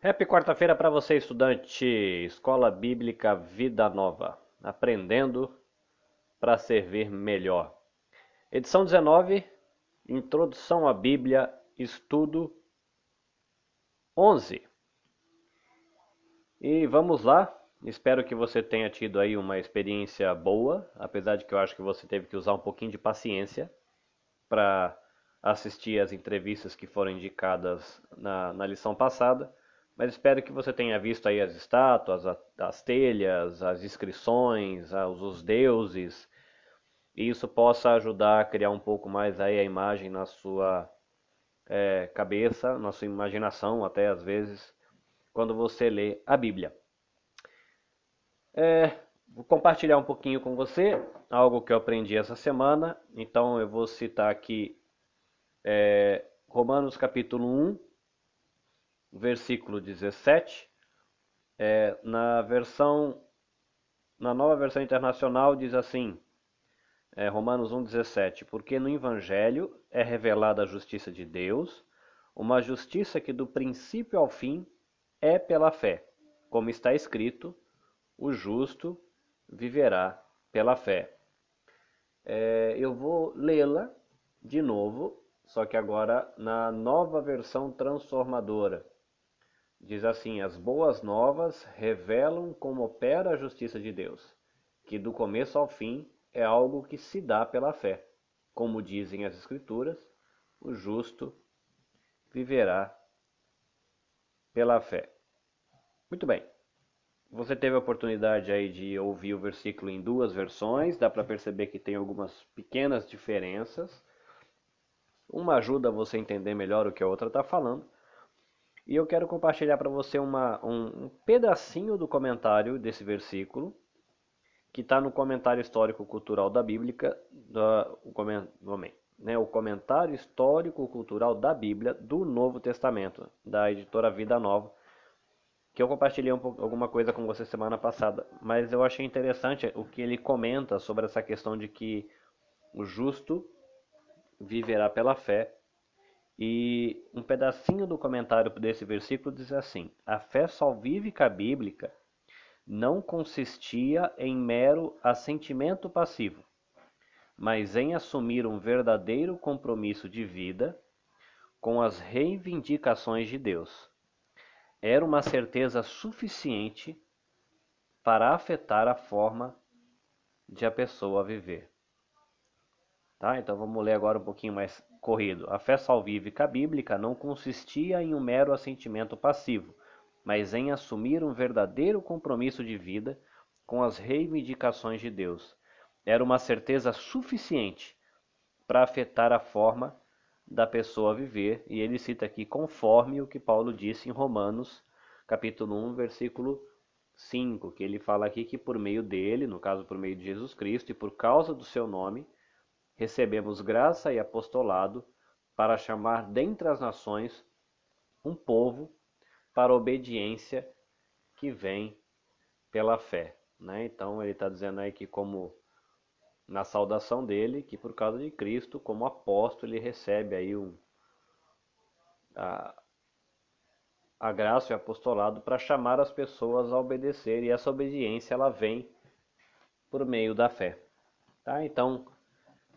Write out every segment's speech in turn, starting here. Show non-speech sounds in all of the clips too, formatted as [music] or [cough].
Happy quarta-feira para você, estudante, Escola Bíblica Vida Nova, aprendendo para servir melhor. Edição 19, Introdução à Bíblia, estudo 11. E vamos lá. Espero que você tenha tido aí uma experiência boa, apesar de que eu acho que você teve que usar um pouquinho de paciência para assistir as entrevistas que foram indicadas na, na lição passada. Mas espero que você tenha visto aí as estátuas, as telhas, as inscrições, os deuses, e isso possa ajudar a criar um pouco mais aí a imagem na sua é, cabeça, na sua imaginação até às vezes, quando você lê a Bíblia. É, vou compartilhar um pouquinho com você algo que eu aprendi essa semana, então eu vou citar aqui é, Romanos capítulo 1, versículo 17, é, na versão, na nova versão internacional diz assim, é, Romanos 1,17, porque no Evangelho é revelada a justiça de Deus, uma justiça que do princípio ao fim é pela fé, como está escrito, o justo viverá pela fé. É, eu vou lê-la de novo, só que agora na nova versão transformadora. Diz assim: As boas novas revelam como opera a justiça de Deus, que do começo ao fim é algo que se dá pela fé. Como dizem as Escrituras, o justo viverá pela fé. Muito bem. Você teve a oportunidade aí de ouvir o versículo em duas versões, dá para perceber que tem algumas pequenas diferenças. Uma ajuda você a entender melhor o que a outra está falando. E eu quero compartilhar para você uma, um, pedacinho do comentário desse versículo, que está no comentário histórico-cultural da Bíblia, do, o, né, o comentário histórico-cultural da Bíblia do Novo Testamento, da editora Vida Nova, que eu compartilhei um alguma coisa com você semana passada, mas eu achei interessante o que ele comenta sobre essa questão de que o justo viverá pela fé e um pedacinho do comentário desse versículo diz assim: A fé salvífica bíblica não consistia em mero assentimento passivo, mas em assumir um verdadeiro compromisso de vida com as reivindicações de Deus. Era uma certeza suficiente para afetar a forma de a pessoa viver. Tá? Então vamos ler agora um pouquinho mais corrido. A fé salvífica bíblica não consistia em um mero assentimento passivo, mas em assumir um verdadeiro compromisso de vida com as reivindicações de Deus. Era uma certeza suficiente para afetar a forma da pessoa viver, e ele cita aqui conforme o que Paulo disse em Romanos, capítulo 1, versículo 5, que ele fala aqui que por meio dele, no caso por meio de Jesus Cristo, e por causa do seu nome, recebemos graça e apostolado para chamar dentre as nações um povo para a obediência que vem pela fé. Né? Então ele está dizendo aí que como na saudação dele, que por causa de Cristo, como apóstolo, ele recebe aí um, a, a graça e o apostolado para chamar as pessoas a obedecer, e essa obediência ela vem por meio da fé. Tá? Então,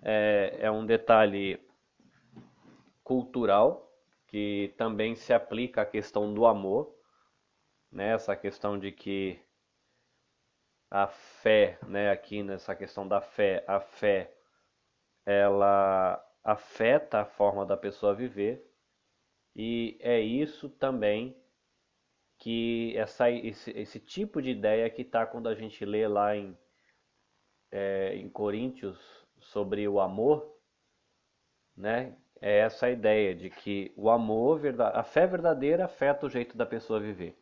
é, é um detalhe cultural que também se aplica à questão do amor, né? essa questão de que a fé, né, aqui nessa questão da fé, a fé ela afeta a forma da pessoa viver e é isso também que essa, esse, esse tipo de ideia que está quando a gente lê lá em, é, em Coríntios sobre o amor, né? É essa ideia de que o amor, a fé verdadeira afeta o jeito da pessoa viver.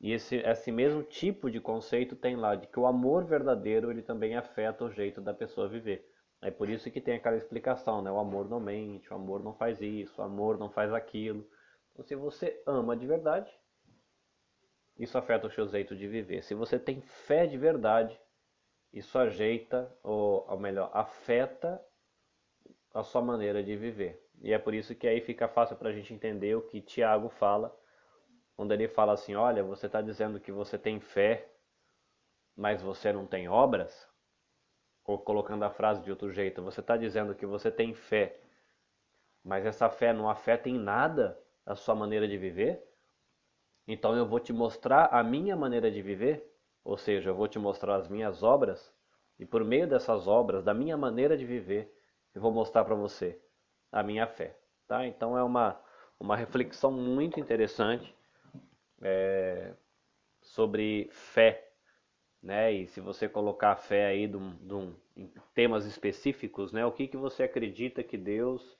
E esse, esse mesmo tipo de conceito tem lá, de que o amor verdadeiro ele também afeta o jeito da pessoa viver. É por isso que tem aquela explicação, né? O amor não mente, o amor não faz isso, o amor não faz aquilo. Então, se você ama de verdade, isso afeta o seu jeito de viver. Se você tem fé de verdade, isso ajeita, ou, ou melhor, afeta a sua maneira de viver. E é por isso que aí fica fácil para a gente entender o que Tiago fala quando ele fala assim, olha, você está dizendo que você tem fé, mas você não tem obras? Ou colocando a frase de outro jeito, você está dizendo que você tem fé, mas essa fé não afeta em nada a sua maneira de viver? Então eu vou te mostrar a minha maneira de viver, ou seja, eu vou te mostrar as minhas obras, e por meio dessas obras, da minha maneira de viver, eu vou mostrar para você a minha fé. Tá? Então é uma, uma reflexão muito interessante é, sobre fé. Né? E se você colocar a fé aí de um, de um, em temas específicos, né? o que, que você acredita que Deus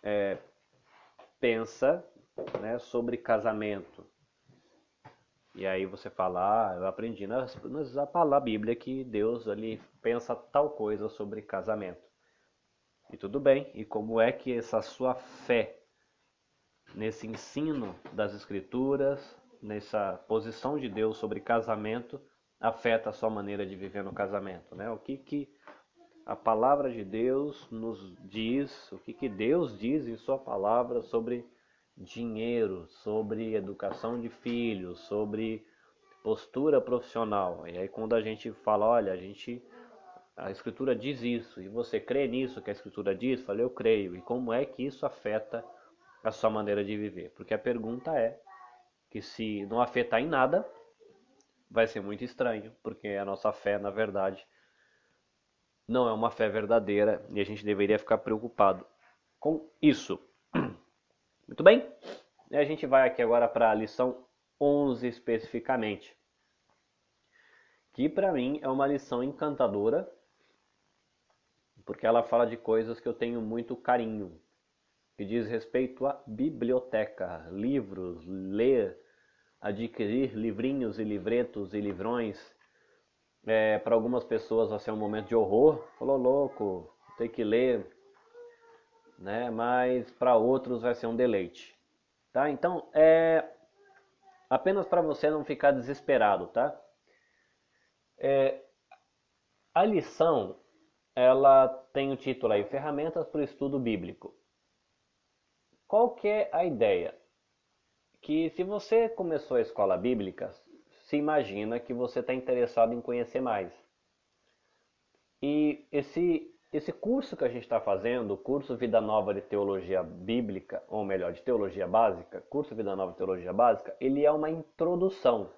é, pensa né, sobre casamento? E aí você fala, ah, eu aprendi na, na Bíblia que Deus ali pensa tal coisa sobre casamento. E tudo bem, e como é que essa sua fé nesse ensino das Escrituras, nessa posição de Deus sobre casamento, afeta a sua maneira de viver no casamento? Né? O que, que a palavra de Deus nos diz, o que, que Deus diz em Sua palavra sobre dinheiro, sobre educação de filhos, sobre postura profissional. E aí quando a gente fala, olha, a gente a escritura diz isso, e você crê nisso que a escritura diz? Falei, eu creio. E como é que isso afeta a sua maneira de viver? Porque a pergunta é que se não afetar em nada, vai ser muito estranho, porque a nossa fé, na verdade, não é uma fé verdadeira e a gente deveria ficar preocupado com isso. Muito bem? E a gente vai aqui agora para a lição 11 especificamente, que para mim é uma lição encantadora porque ela fala de coisas que eu tenho muito carinho, que diz respeito à biblioteca, livros, ler, adquirir livrinhos e livretos e livrões. É, para algumas pessoas vai ser um momento de horror, falou louco, tem que ler, né? Mas para outros vai ser um deleite, tá? Então é apenas para você não ficar desesperado, tá? É, a lição ela tem o título aí, Ferramentas para o Estudo Bíblico. Qual que é a ideia? Que se você começou a escola bíblica, se imagina que você está interessado em conhecer mais. E esse, esse curso que a gente está fazendo, o curso Vida Nova de Teologia Bíblica, ou melhor, de Teologia Básica, curso Vida Nova de Teologia Básica, ele é uma introdução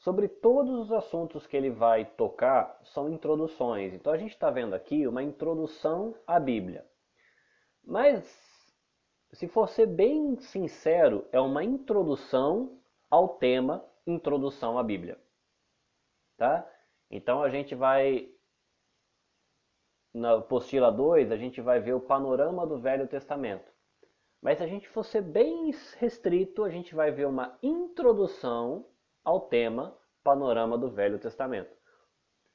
Sobre todos os assuntos que ele vai tocar são introduções. Então a gente está vendo aqui uma introdução à Bíblia. Mas, se for ser bem sincero, é uma introdução ao tema Introdução à Bíblia. Tá? Então a gente vai, na apostila 2, a gente vai ver o panorama do Velho Testamento. Mas se a gente for ser bem restrito, a gente vai ver uma introdução ao tema Panorama do Velho Testamento.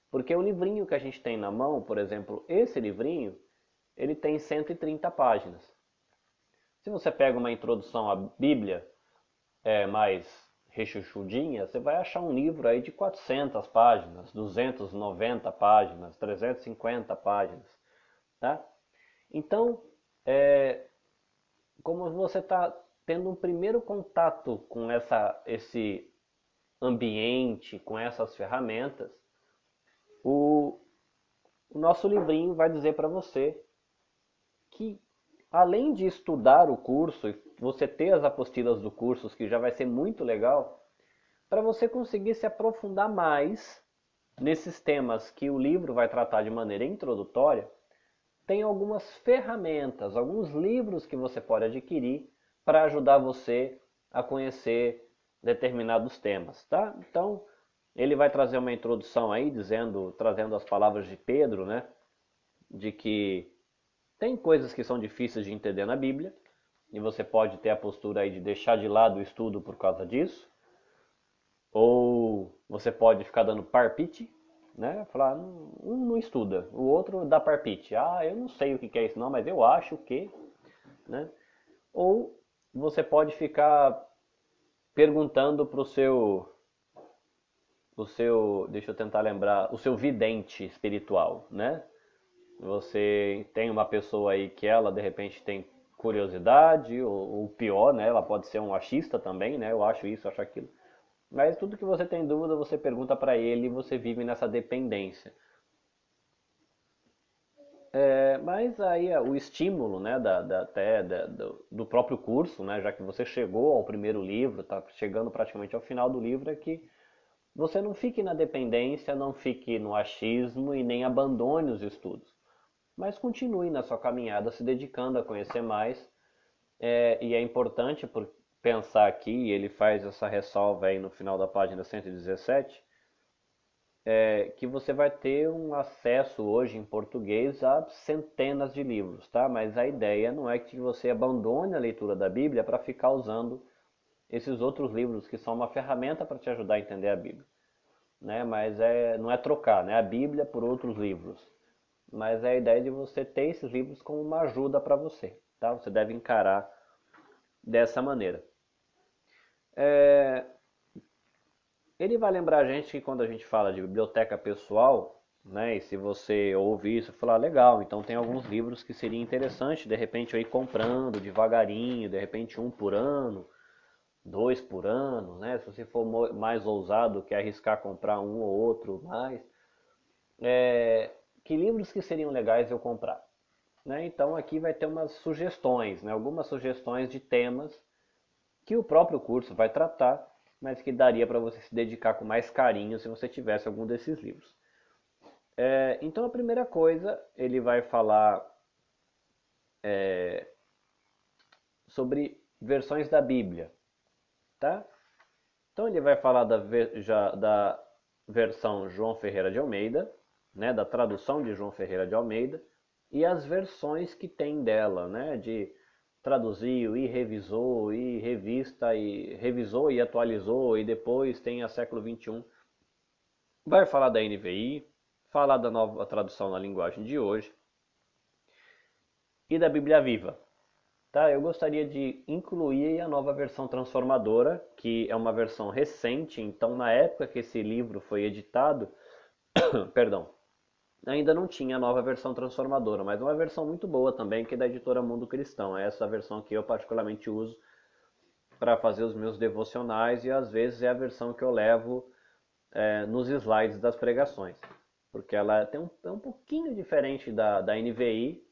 Porque o livrinho que a gente tem na mão, por exemplo, esse livrinho, ele tem 130 páginas. Se você pega uma introdução à Bíblia é, mais rechuchudinha, você vai achar um livro aí de 400 páginas, 290 páginas, 350 páginas. Tá? Então, é, como você está tendo um primeiro contato com essa, esse ambiente, com essas ferramentas, o, o nosso livrinho vai dizer para você que além de estudar o curso e você ter as apostilas do curso, que já vai ser muito legal, para você conseguir se aprofundar mais nesses temas que o livro vai tratar de maneira introdutória, tem algumas ferramentas, alguns livros que você pode adquirir para ajudar você a conhecer determinados temas, tá? Então, ele vai trazer uma introdução aí dizendo, trazendo as palavras de Pedro, né, de que tem coisas que são difíceis de entender na Bíblia, e você pode ter a postura aí de deixar de lado o estudo por causa disso, ou você pode ficar dando parpite, né? Falar, um não estuda, o outro dá parpite. Ah, eu não sei o que é isso não, mas eu acho que, né? Ou você pode ficar perguntando para o seu, o seu, deixa eu tentar lembrar, o seu vidente espiritual, né? Você tem uma pessoa aí que ela de repente tem curiosidade, ou, ou pior, né? Ela pode ser um achista também, né? Eu acho isso, acho aquilo. Mas tudo que você tem dúvida, você pergunta para ele e você vive nessa dependência. É, mas aí o estímulo, né, da, da, até da, do, do, próprio curso, né, já que você chegou ao primeiro livro, está chegando praticamente ao final do livro, é que você não fique na dependência, não fique no achismo e nem abandone os estudos. Mas continue na sua caminhada se dedicando a conhecer mais. É, e é importante por pensar aqui, ele faz essa ressalva aí no final da página 117, é, que você vai ter um acesso hoje em português a centenas de livros, tá? Mas a ideia não é que você abandone a leitura da Bíblia para ficar usando esses outros livros que são uma ferramenta para te ajudar a entender a Bíblia, né? Mas é, não é trocar, né? A Bíblia por outros livros, mas é a ideia de você ter esses livros como uma ajuda para você, tá? Você deve encarar dessa maneira. É, ele vai lembrar a gente que quando a gente fala de biblioteca pessoal, né, e se você ouvir isso, falar legal, então tem alguns livros que seria interessante de repente eu ir comprando devagarinho, de repente um por ano, dois por ano, né? Se você for mais ousado, que arriscar comprar um ou outro mais, é, que livros que seriam legais eu comprar? Né? Então aqui vai ter umas sugestões, né? algumas sugestões de temas que o próprio curso vai tratar mas que daria para você se dedicar com mais carinho se você tivesse algum desses livros. É, então a primeira coisa ele vai falar é, sobre versões da Bíblia, tá? Então ele vai falar da, da versão João Ferreira de Almeida, né, da tradução de João Ferreira de Almeida e as versões que tem dela, né, de traduziu e revisou e revista e revisou e atualizou e depois tem a século 21. Vai falar da NVI, falar da nova tradução na linguagem de hoje e da Bíblia Viva. Tá? Eu gostaria de incluir a nova versão transformadora, que é uma versão recente, então na época que esse livro foi editado, [coughs] perdão, ainda não tinha a nova versão transformadora, mas uma versão muito boa também, que é da editora Mundo Cristão. É essa versão que eu particularmente uso para fazer os meus devocionais e às vezes é a versão que eu levo é, nos slides das pregações, porque ela tem um, é um pouquinho diferente da, da NVI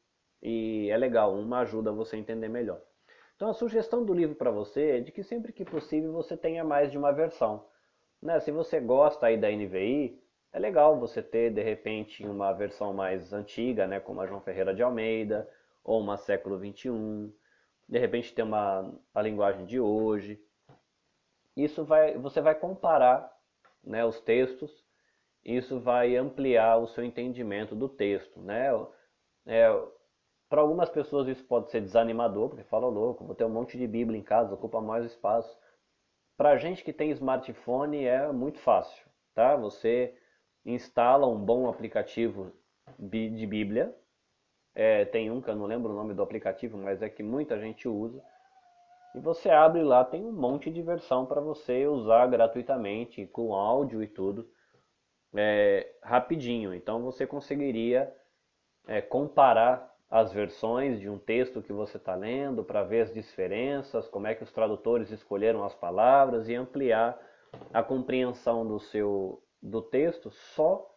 e é legal, uma ajuda você a entender melhor. Então a sugestão do livro para você é de que sempre que possível você tenha mais de uma versão. Né? Se você gosta aí da NVI, é legal você ter de repente uma versão mais antiga, né, como a João Ferreira de Almeida, ou uma século 21, de repente ter uma a linguagem de hoje. Isso vai, você vai comparar, né, os textos. Isso vai ampliar o seu entendimento do texto, né? É, para algumas pessoas isso pode ser desanimador, porque fala louco, vou ter um monte de Bíblia em casa, ocupa mais espaço. Para gente que tem smartphone é muito fácil, tá? Você instala um bom aplicativo de Bíblia. É, tem um que eu não lembro o nome do aplicativo, mas é que muita gente usa. E você abre lá, tem um monte de versão para você usar gratuitamente, com áudio e tudo, é, rapidinho. Então você conseguiria é, comparar as versões de um texto que você está lendo para ver as diferenças, como é que os tradutores escolheram as palavras e ampliar a compreensão do seu do texto só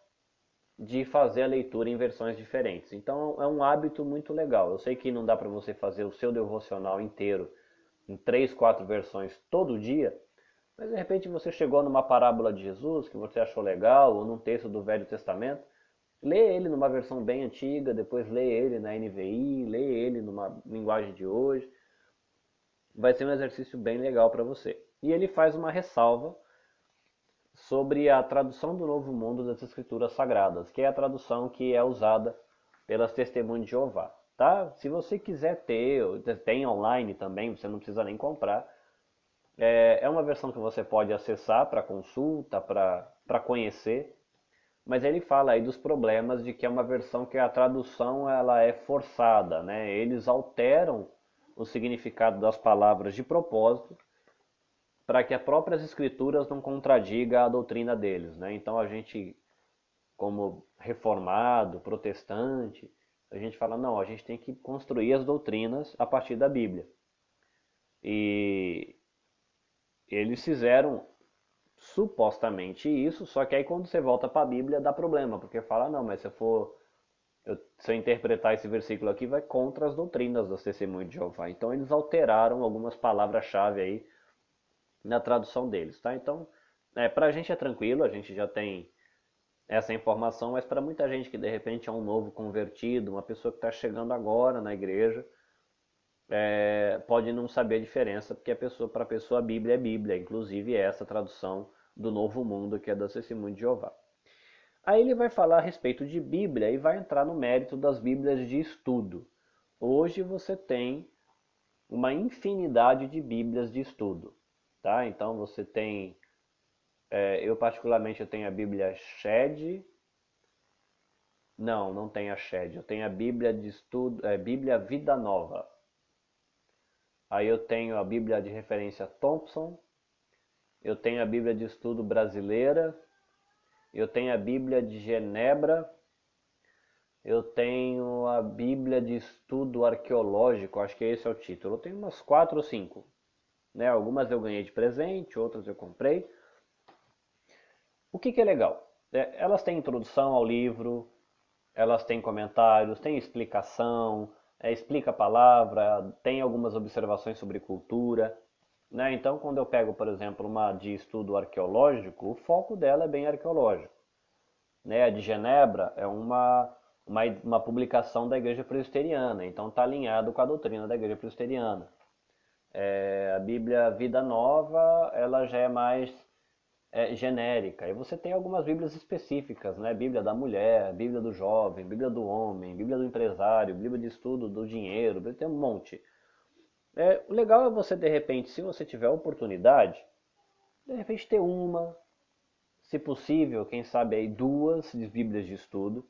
de fazer a leitura em versões diferentes. Então é um hábito muito legal. Eu sei que não dá para você fazer o seu devocional inteiro em três, quatro versões todo dia, mas de repente você chegou numa parábola de Jesus que você achou legal ou num texto do Velho Testamento, lê ele numa versão bem antiga, depois lê ele na NVI, lê ele numa linguagem de hoje. Vai ser um exercício bem legal para você. E ele faz uma ressalva sobre a tradução do Novo Mundo das Escrituras Sagradas, que é a tradução que é usada pelas Testemunhas de Jeová. Tá? Se você quiser ter, tem online também, você não precisa nem comprar. É, é uma versão que você pode acessar para consulta, para conhecer, mas ele fala aí dos problemas de que é uma versão que a tradução ela é forçada, né? Eles alteram o significado das palavras de propósito para que as próprias escrituras não contradiga a doutrina deles. Né? Então a gente, como reformado, protestante, a gente fala, não, a gente tem que construir as doutrinas a partir da Bíblia. E eles fizeram supostamente isso, só que aí quando você volta para a Bíblia dá problema, porque fala, não, mas se eu for eu, se eu interpretar esse versículo aqui vai contra as doutrinas das testemunhas de Jeová. Então eles alteraram algumas palavras-chave aí na tradução deles, tá? Então, é, para a gente é tranquilo, a gente já tem essa informação, mas para muita gente que de repente é um novo convertido, uma pessoa que está chegando agora na igreja, é, pode não saber a diferença, porque a pessoa, para a pessoa a Bíblia é Bíblia, inclusive é essa tradução do Novo Mundo que é da Testemunho de Jeová. Aí ele vai falar a respeito de Bíblia e vai entrar no mérito das Bíblias de estudo. Hoje você tem uma infinidade de Bíblias de estudo, tá? Então você tem, é, eu particularmente eu tenho a Bíblia Shed, não, não tem a Shed, eu tenho a Bíblia de estudo, é, Bíblia Vida Nova. Aí eu tenho a Bíblia de referência Thompson, eu tenho a Bíblia de estudo brasileira, eu tenho a Bíblia de Genebra, eu tenho a Bíblia de estudo arqueológico, acho que esse é o título. Eu tenho umas quatro ou cinco. Né? Algumas eu ganhei de presente, outras eu comprei. O que, que é legal? É, elas têm introdução ao livro, elas têm comentários, têm explicação, é, explica a palavra, tem algumas observações sobre cultura. Né? Então, quando eu pego, por exemplo, uma de estudo arqueológico, o foco dela é bem arqueológico. Né? A de Genebra é uma, uma, uma publicação da Igreja Presbiteriana, então está alinhado com a doutrina da Igreja Presbiteriana. É, a Bíblia Vida Nova, ela já é mais é, genérica. E você tem algumas Bíblias específicas, né? Bíblia da mulher, Bíblia do jovem, Bíblia do homem, Bíblia do empresário, Bíblia de estudo do dinheiro, tem um monte. É, o legal é você, de repente, se você tiver oportunidade, de repente ter uma, se possível, quem sabe aí duas Bíblias de estudo.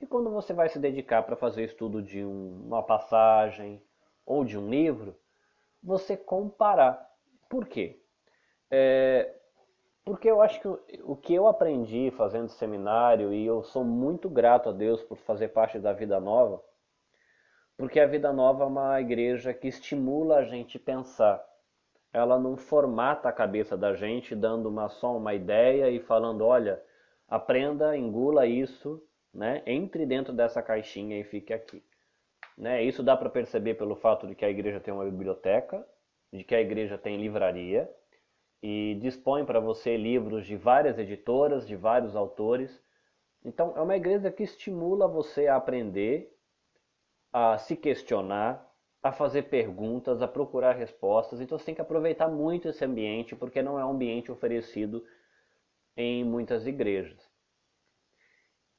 E quando você vai se dedicar para fazer estudo de um, uma passagem ou de um livro, você comparar. Por quê? É, porque eu acho que o que eu aprendi fazendo seminário, e eu sou muito grato a Deus por fazer parte da Vida Nova, porque a Vida Nova é uma igreja que estimula a gente pensar. Ela não formata a cabeça da gente dando uma, só uma ideia e falando, olha, aprenda, engula isso, né? entre dentro dessa caixinha e fique aqui. Né? Isso dá para perceber pelo fato de que a igreja tem uma biblioteca, de que a igreja tem livraria, e dispõe para você livros de várias editoras, de vários autores. Então, é uma igreja que estimula você a aprender, a se questionar, a fazer perguntas, a procurar respostas. Então, você tem que aproveitar muito esse ambiente, porque não é um ambiente oferecido em muitas igrejas.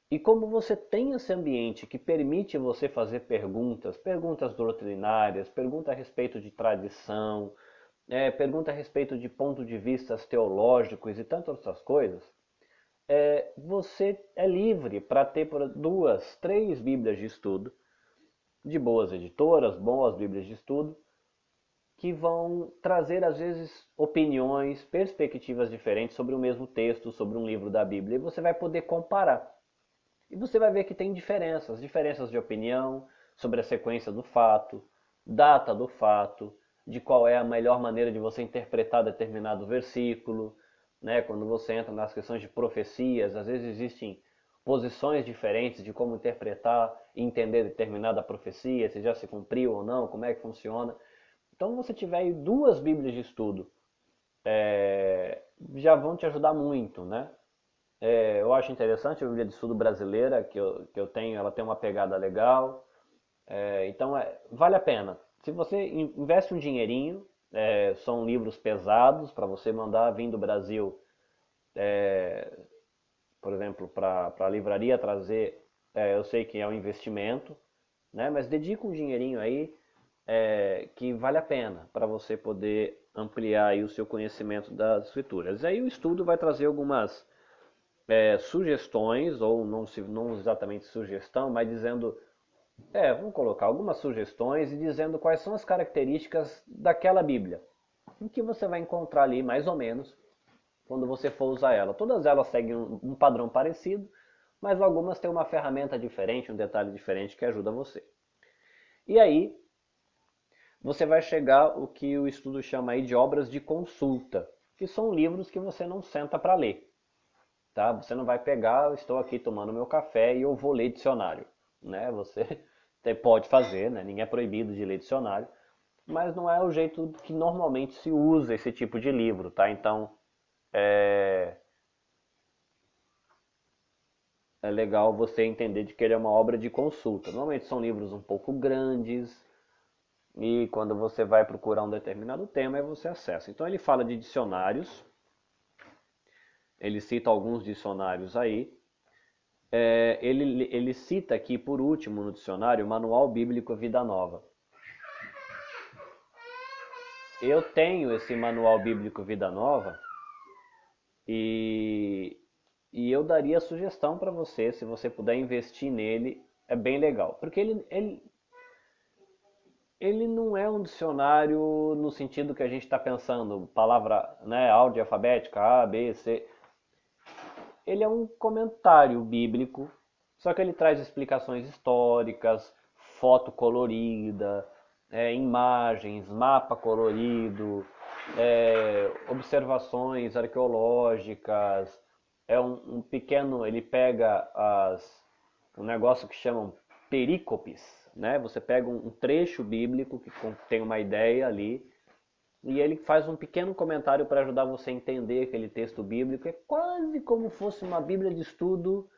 E como você tem esse ambiente que permite você fazer perguntas, perguntas doutrinárias, perguntas a respeito de tradição, é, pergunta a respeito de pontos de vista teológicos e tantas outras coisas, é, você é livre para ter duas, três Bíblias de estudo, de boas editoras, boas Bíblias de estudo, que vão trazer às vezes opiniões, perspectivas diferentes sobre o mesmo texto, sobre um livro da Bíblia, e você vai poder comparar. E você vai ver que tem diferenças, diferenças de opinião sobre a sequência do fato, data do fato, de qual é a melhor maneira de você interpretar determinado versículo, né? Quando você entra nas questões de profecias, às vezes existem posições diferentes de como interpretar e entender determinada profecia, se já se cumpriu ou não, como é que funciona. Então, você tiver duas Bíblias de estudo, é, já vão te ajudar muito, né? É, eu acho interessante a Bíblia de Estudo brasileira que eu, que eu tenho, ela tem uma pegada legal. É, então, é, vale a pena. Se você investe um dinheirinho, é, são livros pesados para você mandar vir do Brasil, é, por exemplo, para a livraria trazer, é, eu sei que é um investimento, né, mas dedica um dinheirinho aí que vale a pena para você poder ampliar aí o seu conhecimento das escrituras. Aí o estudo vai trazer algumas é, sugestões, ou não, não exatamente sugestão, mas dizendo é, vamos colocar algumas sugestões e dizendo quais são as características daquela Bíblia. O que você vai encontrar ali, mais ou menos, quando você for usar ela. Todas elas seguem um padrão parecido, mas algumas têm uma ferramenta diferente, um detalhe diferente que ajuda você. E aí, você vai chegar o que o estudo chama aí de obras de consulta, que são livros que você não senta para ler. Tá? Você não vai pegar, estou aqui tomando meu café e eu vou ler dicionário. Né? Você [laughs] pode fazer, né? ninguém é proibido de ler dicionário, mas não é o jeito que normalmente se usa esse tipo de livro. Tá? Então, é... é legal você entender de que ele é uma obra de consulta. Normalmente são livros um pouco grandes, e quando você vai procurar um determinado tema, você acessa. Então ele fala de dicionários, ele cita alguns dicionários aí. É, ele, ele cita aqui, por último, no dicionário, Manual Bíblico Vida Nova. Eu tenho esse Manual Bíblico Vida Nova e, e eu daria sugestão para você, se você puder investir nele, é bem legal. Porque ele, ele, ele não é um dicionário no sentido que a gente está pensando, palavra, né, áudio alfabética, A, B, C ele é um comentário bíblico, só que ele traz explicações históricas, foto colorida, é, imagens, mapa colorido, é, observações arqueológicas. É um, um, pequeno, ele pega as, um negócio que chamam perícopes, né? Você pega um, um trecho bíblico que tem uma ideia ali e ele faz um pequeno comentário para ajudar você a entender aquele texto bíblico. É quase como fosse uma Bíblia de estudo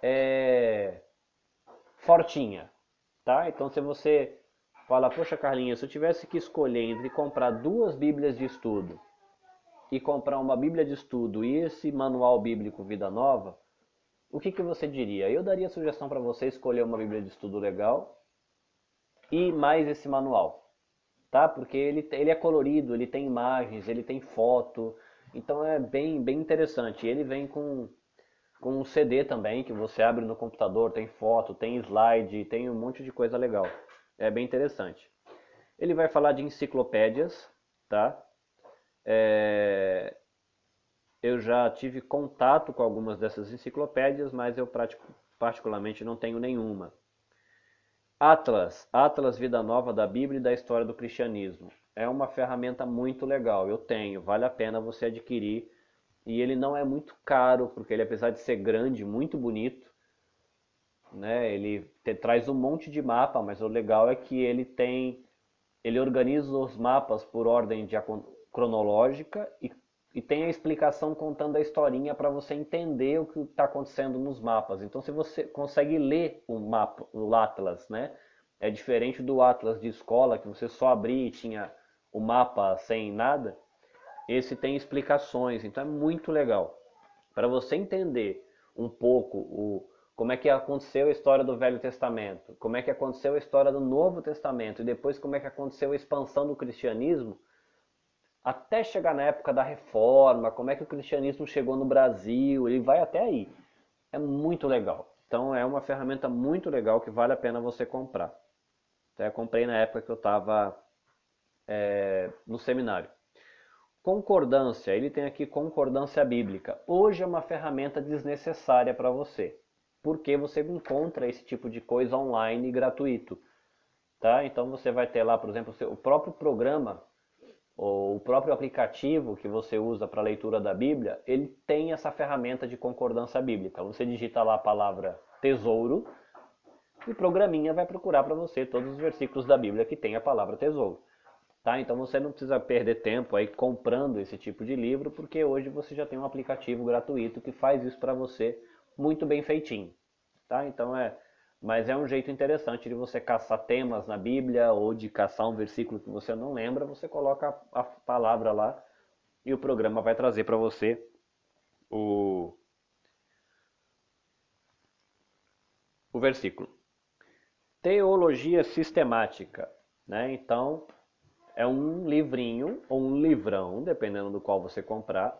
é, fortinha, tá? Então, se você fala, poxa, Carlinhos, se eu tivesse que escolher entre comprar duas Bíblias de estudo e comprar uma Bíblia de estudo e esse manual bíblico Vida Nova, o que, que você diria? Eu daria a sugestão para você escolher uma Bíblia de estudo legal e mais esse manual tá? Porque ele, ele é colorido, ele tem imagens, ele tem foto, então é bem, bem interessante. Ele vem com, com um CD também, que você abre no computador, tem foto, tem slide, tem um monte de coisa legal. É bem interessante. Ele vai falar de enciclopédias, tá? É... Eu já tive contato com algumas dessas enciclopédias, mas eu particularmente não tenho nenhuma. Atlas, Atlas Vida Nova da Bíblia e da História do Cristianismo. É uma ferramenta muito legal, eu tenho, vale a pena você adquirir. E ele não é muito caro, porque ele apesar de ser grande, muito bonito, né, ele te, traz um monte de mapa, mas o legal é que ele tem ele organiza os mapas por ordem de, cronológica e e tem a explicação contando a historinha para você entender o que está acontecendo nos mapas. Então, se você consegue ler o mapa, o Atlas, né? É diferente do Atlas de escola que você só abria e tinha o mapa sem nada. Esse tem explicações, então é muito legal. Para você entender um pouco o, como é que aconteceu a história do Velho Testamento, como é que aconteceu a história do Novo Testamento e depois como é que aconteceu a expansão do cristianismo, até chegar na época da reforma, como é que o cristianismo chegou no Brasil, ele vai até aí. É muito legal. Então é uma ferramenta muito legal que vale a pena você comprar. Até comprei na época que eu estava é, no seminário. Concordância, ele tem aqui concordância bíblica. Hoje é uma ferramenta desnecessária para você, porque você encontra esse tipo de coisa online gratuito. Tá? Então você vai ter lá, por exemplo, o próprio programa o próprio aplicativo que você usa para leitura da Bíblia, ele tem essa ferramenta de concordância bíblica. Você digita lá a palavra tesouro e o programinha vai procurar para você todos os versículos da Bíblia que tem a palavra tesouro. Tá? Então você não precisa perder tempo aí comprando esse tipo de livro, porque hoje você já tem um aplicativo gratuito que faz isso para você muito bem feitinho. Tá? Então é mas é um jeito interessante de você caçar temas na Bíblia ou de caçar um versículo que você não lembra, você coloca a, palavra lá e o programa vai trazer para você o, o versículo. Teologia sistemática, né? Então é um livrinho ou um livrão, dependendo do qual você comprar,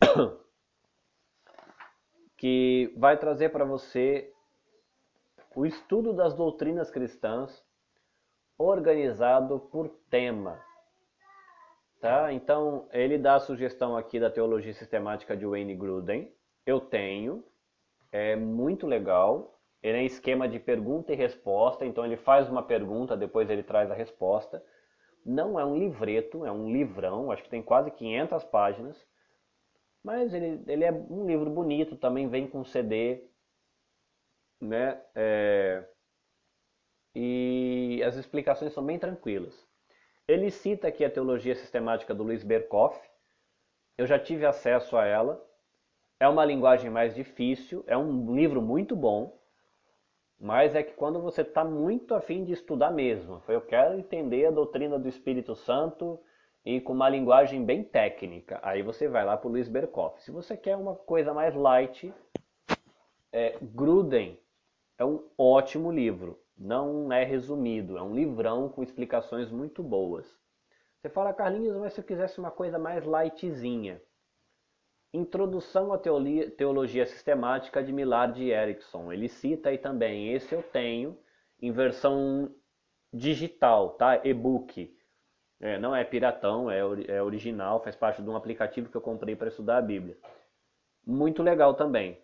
[coughs] que vai trazer para você o estudo das doutrinas cristãs organizado por tema. Tá? Então, ele dá a sugestão aqui da teologia sistemática de Wayne Gruden. Eu tenho. é muito legal. Ele é em esquema de pergunta e resposta, então ele faz uma pergunta, depois ele traz a resposta. Não é um livreto, é um livrão, acho que tem quase 500 páginas. Mas ele, ele é um livro bonito, também vem com CD, né? É... E as explicações são bem tranquilas. Ele cita aqui a teologia sistemática do Luiz Berkoff. Eu já tive acesso a ela. É uma linguagem mais difícil, é um livro muito bom, mas é que quando você está muito afim de estudar mesmo, eu quero entender a doutrina do Espírito Santo e com uma linguagem bem técnica, aí você vai lá para o Luiz Berkoff. Se você quer uma coisa mais light, é, Gruden é um ótimo livro. Não é resumido, é um livrão com explicações muito boas. Você fala, Carlinhos, mas se eu quisesse uma coisa mais lightzinha. Introdução à Teologia Sistemática de Millard Erickson. Ele cita aí também. Esse eu tenho em versão digital, tá? E-book. É, não é piratão, é, é original, faz parte de um aplicativo que eu comprei para estudar a Bíblia. Muito legal também.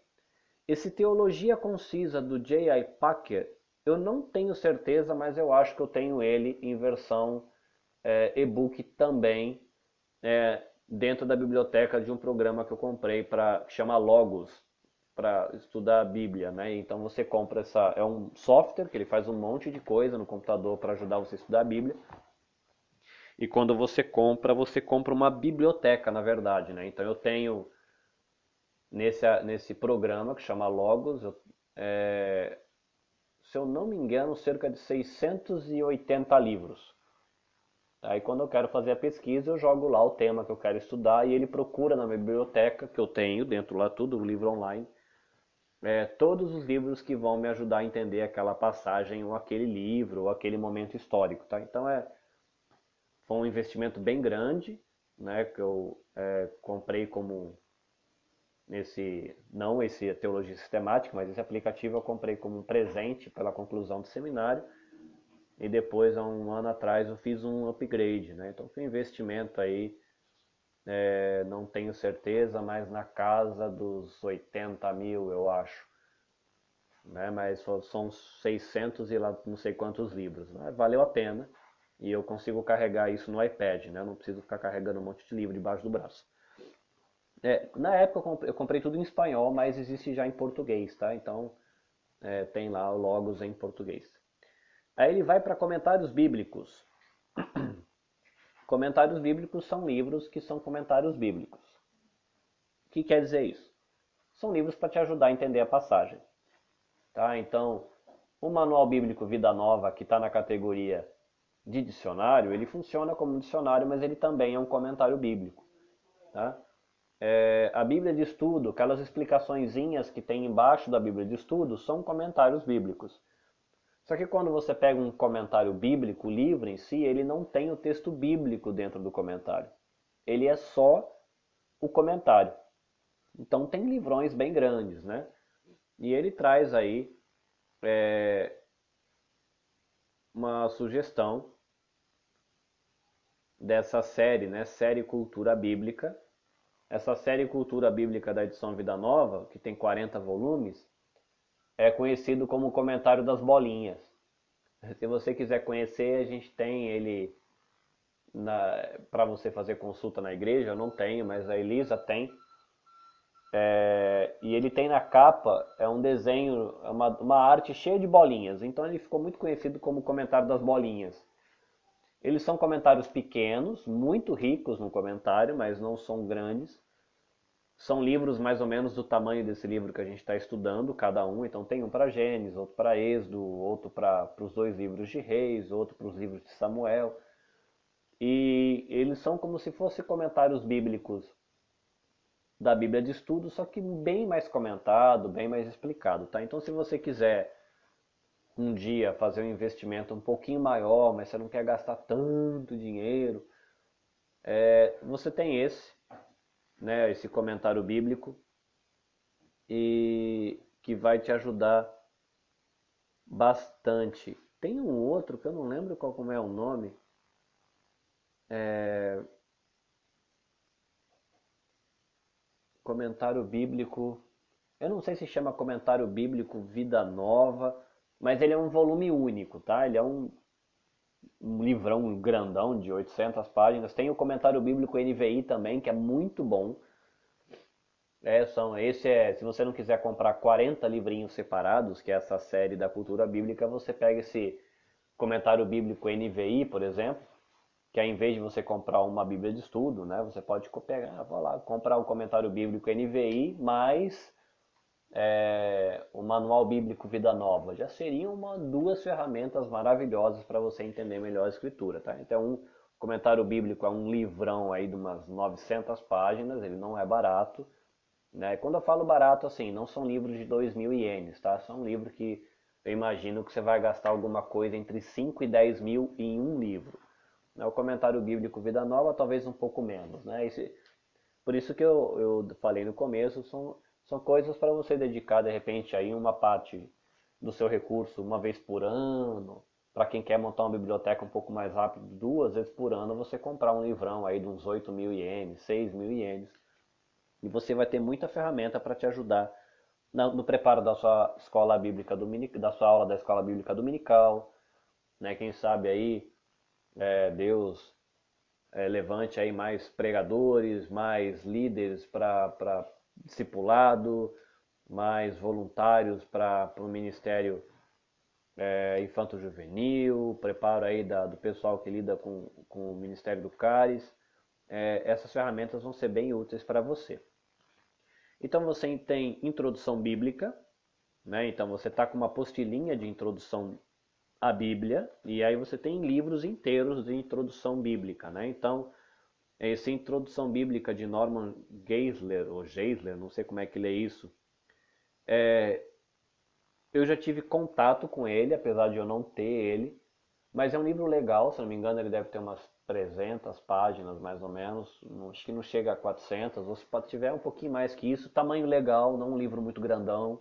Esse Teologia Concisa do J.I. Packer, eu não tenho certeza, mas eu acho que eu tenho ele em versão é, e-book também, é, dentro da biblioteca de um programa que eu comprei para que chama Logos, para estudar a Bíblia, né? Então você compra essa é um software que ele faz um monte de coisa no computador para ajudar você a estudar a Bíblia. E quando você compra, você compra uma biblioteca, na verdade, né? Então eu tenho nesse, nesse programa que chama Logos, é, se eu não me engano, cerca de 680 livros. Aí quando eu quero fazer a pesquisa, eu jogo lá o tema que eu quero estudar e ele procura na minha biblioteca, que eu tenho dentro lá tudo, o livro online, é, todos os livros que vão me ajudar a entender aquela passagem ou aquele livro ou aquele momento histórico, tá? Então é foi um investimento bem grande, né, que eu é, comprei como nesse não esse teologia sistemática, mas esse aplicativo eu comprei como um presente pela conclusão do seminário e depois há um ano atrás eu fiz um upgrade, né? Então foi um investimento aí, é, não tenho certeza, mas na casa dos 80 mil eu acho, né? Mas são 600 e lá não sei quantos livros, né? valeu a pena e eu consigo carregar isso no iPad, né? Eu não preciso ficar carregando um monte de livro debaixo do braço. É, na época eu comprei, tudo em espanhol, mas existe já em português, tá? Então é, tem lá o Logos em português. Aí ele vai para comentários bíblicos. [clears throat] comentários bíblicos são livros que são comentários bíblicos. O que quer dizer isso? São livros para te ajudar a entender a passagem. Tá? Então, o Manual Bíblico Vida Nova, que está na categoria de dicionário, ele funciona como um dicionário, mas ele também é um comentário bíblico. Tá? É, a Bíblia de Estudo, aquelas explicaçõezinhas que tem embaixo da Bíblia de Estudo, são comentários bíblicos. Só que quando você pega um comentário bíblico, o livro em si, ele não tem o texto bíblico dentro do comentário. Ele é só o comentário. Então tem livrões bem grandes, né? E ele traz aí é, uma sugestão dessa série, né? Série Cultura Bíblica, essa série Cultura Bíblica da edição Vida Nova, que tem 40 volumes, é conhecido como comentário das bolinhas. Se você quiser conhecer, a gente tem ele para você fazer consulta na igreja. Eu não tenho, mas a Elisa tem. É, e ele tem na capa é um desenho, é uma, uma arte cheia de bolinhas. Então ele ficou muito conhecido como comentário das bolinhas. Eles são comentários pequenos, muito ricos no comentário, mas não são grandes. São livros mais ou menos do tamanho desse livro que a gente está estudando, cada um. Então tem um para Gênesis, outro para Êxodo, outro para os dois livros de Reis, outro para os livros de Samuel. E eles são como se fossem comentários bíblicos da Bíblia de estudo, só que bem mais comentado, bem mais explicado, tá? Então se você quiser um dia fazer um investimento um pouquinho maior, mas você não quer gastar tanto dinheiro, é, você tem esse, né, esse comentário bíblico, e que vai te ajudar bastante. Tem um outro que eu não lembro qual como é o nome. É... Comentário bíblico Eu não sei se chama Comentário Bíblico Vida Nova, mas ele é um volume único, tá? Ele é um, um livrão grandão de 800 páginas. Tem o Comentário Bíblico NVI também, que é muito bom. É, são, esse é, se você não quiser comprar 40 livrinhos separados, que é essa série da cultura bíblica, você pega esse comentário bíblico NVI, por exemplo, que ao invés de você comprar uma Bíblia de estudo, né, você pode pegar, vou lá, comprar o comentário bíblico NVI mais é, o manual bíblico Vida Nova. Já seriam uma, duas ferramentas maravilhosas para você entender melhor a escritura, tá? Então, um comentário bíblico é um livrão aí de umas 900 páginas, ele não é barato, né? Quando eu falo barato, assim, não são livros de 2 mil ienes, tá? São livros que eu imagino que você vai gastar alguma coisa entre 5 e 10 mil em um livro. Né? O comentário bíblico Vida Nova, talvez um pouco menos, né? Esse, por isso que eu, eu falei no começo, são, são coisas para você dedicar, de repente, aí uma parte do seu recurso uma vez por ano, para quem quer montar uma biblioteca um pouco mais rápido, duas vezes por ano, você comprar um livrão aí de uns 8 mil ienes, 6 mil ienes, e você vai ter muita ferramenta para te ajudar no preparo da sua escola bíblica dominical, da sua aula da escola bíblica dominical, né? Quem sabe aí é, Deus é, levante aí mais pregadores, mais líderes para discipulado, mais voluntários para o ministério é, infanto-juvenil, preparo aí da, do pessoal que lida com, com o ministério do CARES. É, essas ferramentas vão ser bem úteis para você. Então você tem introdução bíblica, né? então você está com uma apostilinha de introdução à Bíblia, e aí você tem livros inteiros de introdução bíblica. Né? Então, essa introdução bíblica de Norman Geisler, ou Geisler, não sei como é que lê isso, é, eu já tive contato com ele, apesar de eu não ter ele, mas é um livro legal, se não me engano ele deve ter umas 300 páginas mais ou menos, acho que não chega a 400, ou se pode tiver um pouquinho mais que isso, tamanho legal, não um livro muito grandão,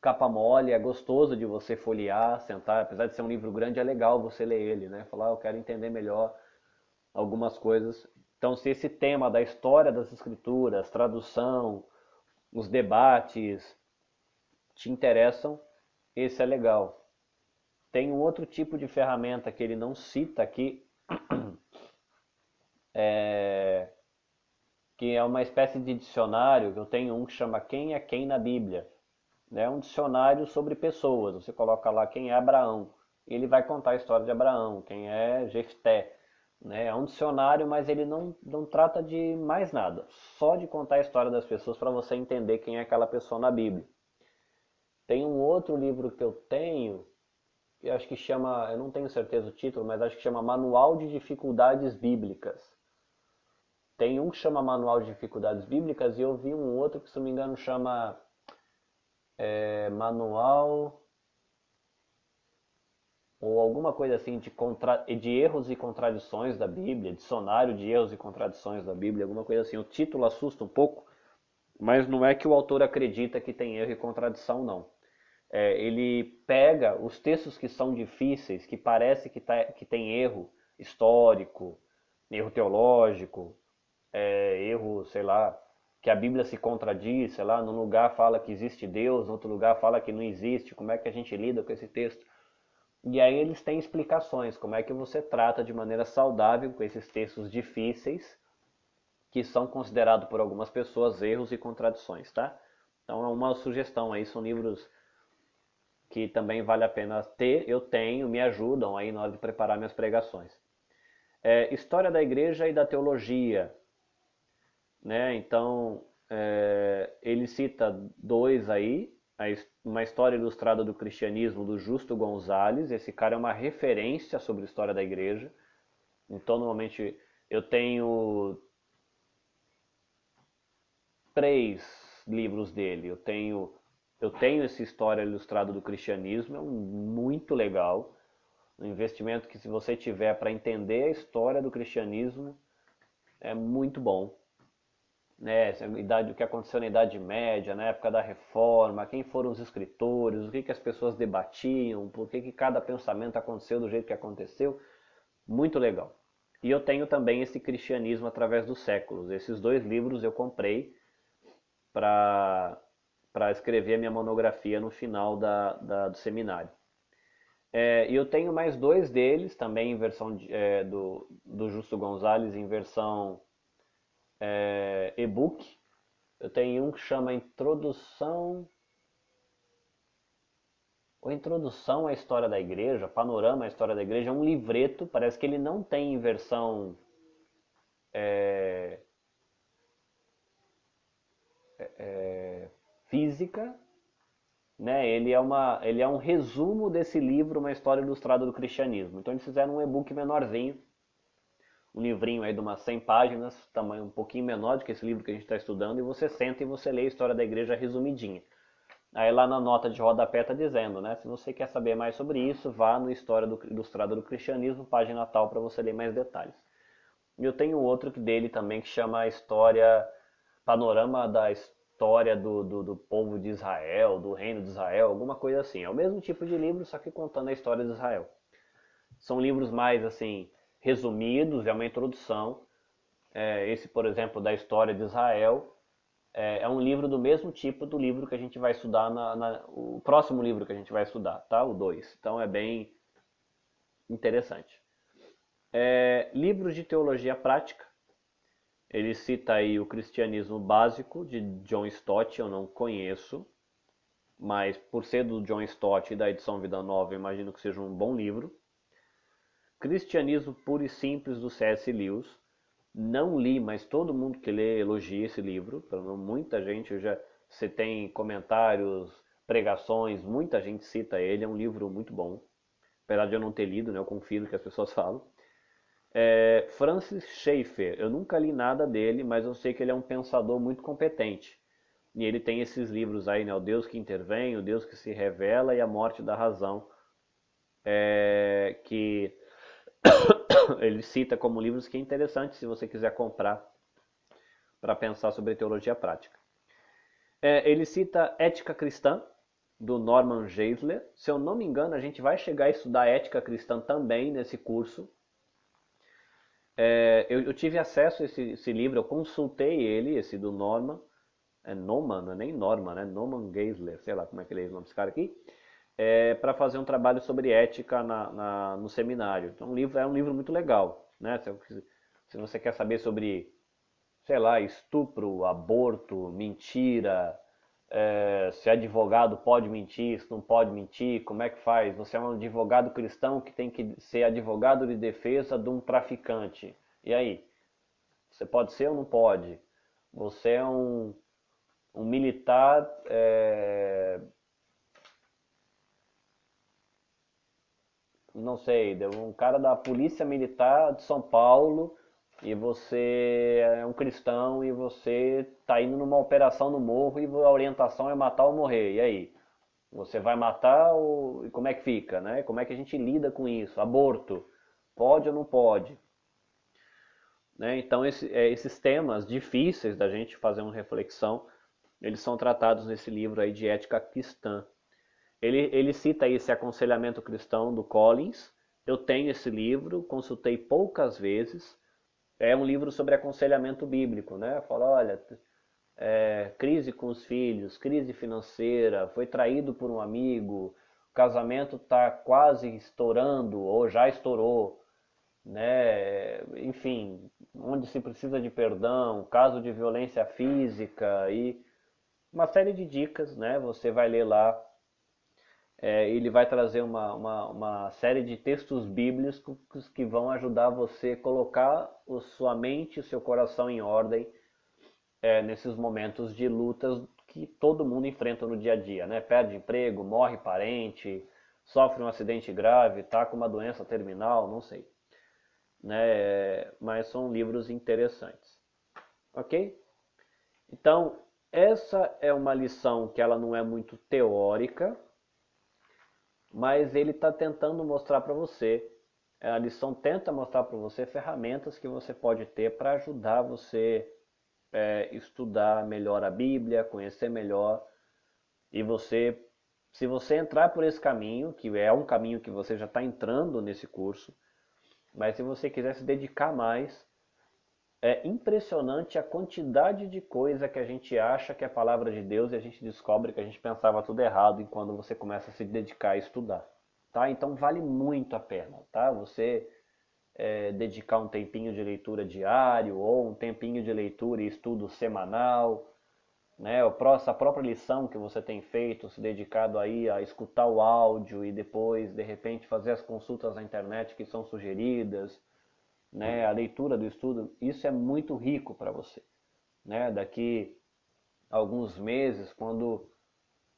capa mole, é gostoso de você folhear, sentar, apesar de ser um livro grande, é legal você ler ele, né? Falar, ah, eu quero entender melhor algumas coisas. Então, se esse tema da história das escrituras, tradução, os debates te interessam, esse é legal. Tem um outro tipo de ferramenta que ele não cita aqui, [clears throat] é, que é uma espécie de dicionário, eu tenho um que chama Quem é Quem na Bíblia. É um dicionário sobre pessoas. Você coloca lá quem é Abraão. Ele vai contar a história de Abraão, quem é Jefté. Né? É um dicionário, mas ele não, não trata de mais nada. Só de contar a história das pessoas para você entender quem é aquela pessoa na Bíblia. Tem um outro livro que eu tenho, que acho que chama, eu não tenho certeza o título, mas acho que chama Manual de Dificuldades Bíblicas. Tem um que chama Manual de Dificuldades Bíblicas e eu vi um outro que, se não me engano, chama é, Manual ou alguma coisa assim de, contra... de erros e contradições da Bíblia, dicionário de erros e contradições da Bíblia, alguma coisa assim. O título assusta um pouco, mas não é que o autor acredita que tem erro e contradição, não. É, ele pega os textos que são difíceis, que parece que, tá, que tem erro histórico, erro teológico, é, erro, sei lá, que a Bíblia se contradiz, sei lá, num lugar fala que existe Deus, no outro lugar fala que não existe, como é que a gente lida com esse texto? E aí eles têm explicações, como é que você trata de maneira saudável com esses textos difíceis, que são considerados por algumas pessoas erros e contradições, tá? Então é uma sugestão aí, são livros que também vale a pena ter, eu tenho, me ajudam aí na hora de preparar minhas pregações. É, História da Igreja e da Teologia, né? Então, é, ele cita dois aí, uma história ilustrada do cristianismo do Justo Gonzalez. Esse cara é uma referência sobre a história da igreja. Então, normalmente, eu tenho três livros dele. Eu tenho, eu tenho essa história ilustrada do cristianismo, é um, muito legal. Um investimento que, se você tiver para entender a história do cristianismo, é muito bom né, idade, o que aconteceu na Idade Média, na época da Reforma, quem foram os escritores, o que, que as pessoas debatiam, por que, que cada pensamento aconteceu do jeito que aconteceu. Muito legal. E eu tenho também esse Cristianismo através dos séculos. Esses dois livros eu comprei para escrever a minha monografia no final da, da do seminário. É, e eu tenho mais dois deles, também em versão de, é, do, do Justo Gonzalez, em versão é, e-book. Eu tenho um que chama Introdução. Ou Introdução à História da Igreja, Panorama à História da Igreja, é um livreto, parece que ele não tem em versão é, é, é física, né? Ele é uma, ele é um resumo desse livro, uma história ilustrada do cristianismo. Então eles fizeram um e-book menorzinho, um livrinho aí de umas 100 páginas, tamanho um pouquinho menor do que esse livro que a gente está estudando, e você senta e você lê a história da igreja resumidinha. Aí lá na nota de rodapé está dizendo, né? Se você quer saber mais sobre isso, vá no História do, Ilustrada do Cristianismo, página tal, para você ler mais detalhes. E eu tenho outro dele também que chama História Panorama da história do, do, do, povo de Israel, do reino de Israel, alguma coisa assim. É o mesmo tipo de livro, só que contando a história de Israel. São livros mais assim resumidos, é uma introdução. É, esse, por exemplo, da história de Israel, é, é, um livro do mesmo tipo do livro que a gente vai estudar na, na o próximo livro que a gente vai estudar, tá? O 2. Então é bem interessante. É, livros de teologia prática ele cita aí o Cristianismo Básico de John Stott, eu não conheço, mas por ser do John Stott e da edição Vida Nova, imagino que seja um bom livro. Cristianismo Puro e Simples do C.S. Lewis. Não li, mas todo mundo que lê elogia esse livro. Muita gente já você tem comentários, pregações, muita gente cita ele. É um livro muito bom. Apesar de eu não ter lido, né, eu confio no que as pessoas falam. É, Francis Schaeffer, eu nunca li nada dele, mas eu sei que ele é um pensador muito competente. E ele tem esses livros aí, né? O Deus que intervém, o Deus que se revela e a morte da razão, é, que [coughs] ele cita como livros que é interessante se você quiser comprar para pensar sobre teologia prática. É, ele cita Ética Cristã, do Norman Geisler. Se eu não me engano, a gente vai chegar a estudar ética cristã também nesse curso. É, eu, eu, tive acesso a esse, esse, livro, eu consultei ele, esse do Norman, é Norman, não é nem Norman, né? Norman Geisler, sei lá como é que ele é o nome desse cara aqui, é, para fazer um trabalho sobre ética na, na, no seminário. Então, o livro é um livro muito legal, né? Se, se você quer saber sobre, sei lá, estupro, aborto, mentira, é, se advogado pode mentir, se não pode mentir, como é que faz? Você é um advogado cristão que tem que ser advogado de defesa de um traficante. E aí? Você pode ser ou não pode? Você é um, um militar. É, não sei, um cara da Polícia Militar de São Paulo e você é um cristão e você está indo numa operação no morro e a orientação é matar ou morrer. E aí? Você vai matar ou e como é que fica, né? Como é que a gente lida com isso? Aborto, pode ou não pode? Né? Então esse, é, esses temas difíceis da gente fazer uma reflexão, eles são tratados nesse livro aí de ética cristã. Ele, ele cita esse aconselhamento cristão do Collins. Eu tenho esse livro, consultei poucas vezes é um livro sobre aconselhamento bíblico, né? Fala, olha, é, crise com os filhos, crise financeira, foi traído por um amigo, o casamento está quase estourando ou já estourou, né? Enfim, onde se precisa de perdão, caso de violência física e uma série de dicas, né? Você vai ler lá é, ele vai trazer uma, uma, uma, série de textos bíblicos que vão ajudar você a colocar a sua mente e o seu coração em ordem é, nesses momentos de lutas que todo mundo enfrenta no dia a dia, né? Perde emprego, morre parente, sofre um acidente grave, está com uma doença terminal, não sei. Né? Mas são livros interessantes. Ok? Então, essa é uma lição que ela não é muito teórica, mas ele está tentando mostrar para você, a lição tenta mostrar para você ferramentas que você pode ter para ajudar você é, estudar melhor a Bíblia, conhecer melhor. E você, se você entrar por esse caminho, que é um caminho que você já está entrando nesse curso, mas se você quiser se dedicar mais, é impressionante a quantidade de coisa que a gente acha que é a palavra de Deus e a gente descobre que a gente pensava tudo errado quando você começa a se dedicar a estudar. Tá? Então vale muito a pena, tá? Você é, dedicar um tempinho de leitura diário ou um tempinho de leitura e estudo semanal, né? A própria lição que você tem feito, se dedicado aí a escutar o áudio e depois, de repente, fazer as consultas na internet que são sugeridas, né? A leitura do estudo, isso é muito rico para você, né? Daqui alguns meses, quando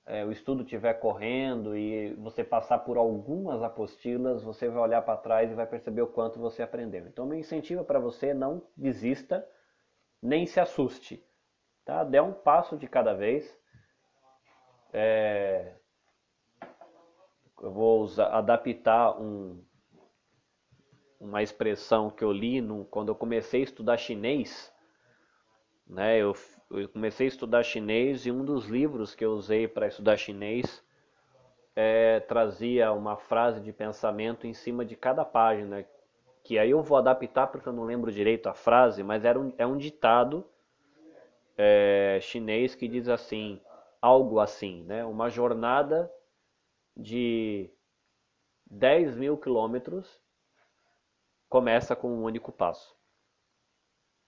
é, o estudo estiver correndo e você passar por algumas apostilas, você vai olhar para trás e vai perceber o quanto você aprendeu. Então, meu incentivo para você não desista, nem se assuste. Tá? Dê um passo de cada vez. É... Eu vou usar, adaptar um, uma expressão que eu li no, quando eu comecei a estudar chinês. Né? Eu eu comecei a estudar chinês e um dos livros que eu usei para estudar chinês é, trazia uma frase de pensamento em cima de cada página, que aí eu vou adaptar porque eu não lembro direito a frase, mas era um, é um ditado é, chinês que diz assim, algo assim, né? Uma jornada de 10 mil quilômetros começa com um único passo.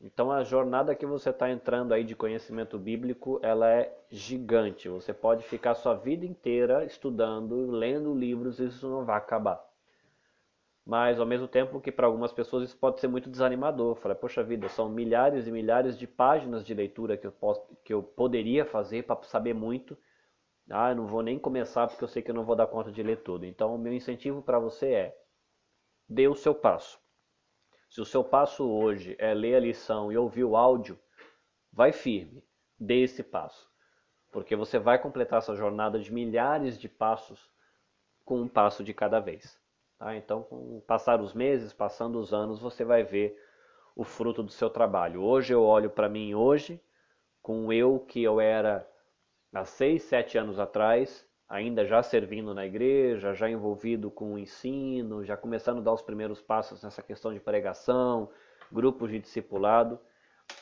Então a jornada que você está entrando aí de conhecimento bíblico, ela é gigante. Você pode ficar sua vida inteira estudando, lendo livros e isso não vai acabar. Mas ao mesmo tempo que para algumas pessoas isso pode ser muito desanimador. Fala, poxa vida, são milhares e milhares de páginas de leitura que eu, posso, que eu poderia fazer para saber muito. Ah, eu não vou nem começar porque eu sei que eu não vou dar conta de ler tudo. Então o meu incentivo para você é dê o seu passo. Se o seu passo hoje é ler a lição e ouvir o áudio, vai firme, dê esse passo. Porque você vai completar essa jornada de milhares de passos com um passo de cada vez. Tá? Então, com passar os meses, passando os anos, você vai ver o fruto do seu trabalho. Hoje eu olho para mim hoje, com eu que eu era há seis, sete anos atrás, ainda já servindo na igreja, já envolvido com o ensino, já começando a dar os primeiros passos nessa questão de pregação, grupos de discipulado.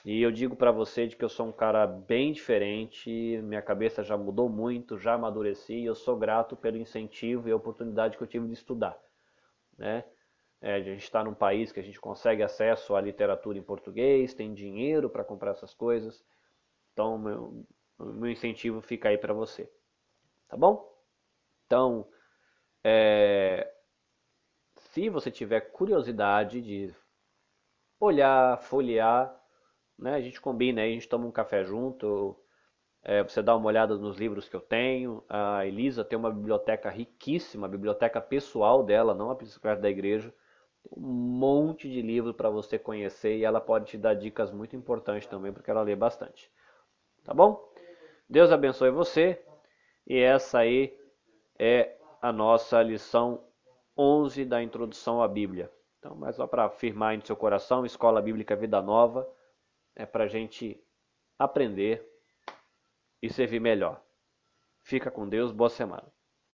E eu digo para você de que eu sou um cara bem diferente, minha cabeça já mudou muito, já amadureci e eu sou grato pelo incentivo e oportunidade que eu tive de estudar. Né? É, a gente está num país que a gente consegue acesso à literatura em português, tem dinheiro para comprar essas coisas, então meu, meu incentivo fica aí para você. Tá bom? Então, é, se você tiver curiosidade de olhar, folhear, né, a gente combina a gente toma um café junto, é, você dá uma olhada nos livros que eu tenho. A Elisa tem uma biblioteca riquíssima, a biblioteca pessoal dela, não a bicicleta da igreja. Um monte de livro para você conhecer e ela pode te dar dicas muito importantes também, porque ela lê bastante. Tá bom? Deus abençoe você. E essa aí é a nossa lição 11 da introdução à Bíblia. Então, mas só para afirmar em seu coração, Escola Bíblica Vida Nova é para a gente aprender e servir melhor. Fica com Deus, boa semana.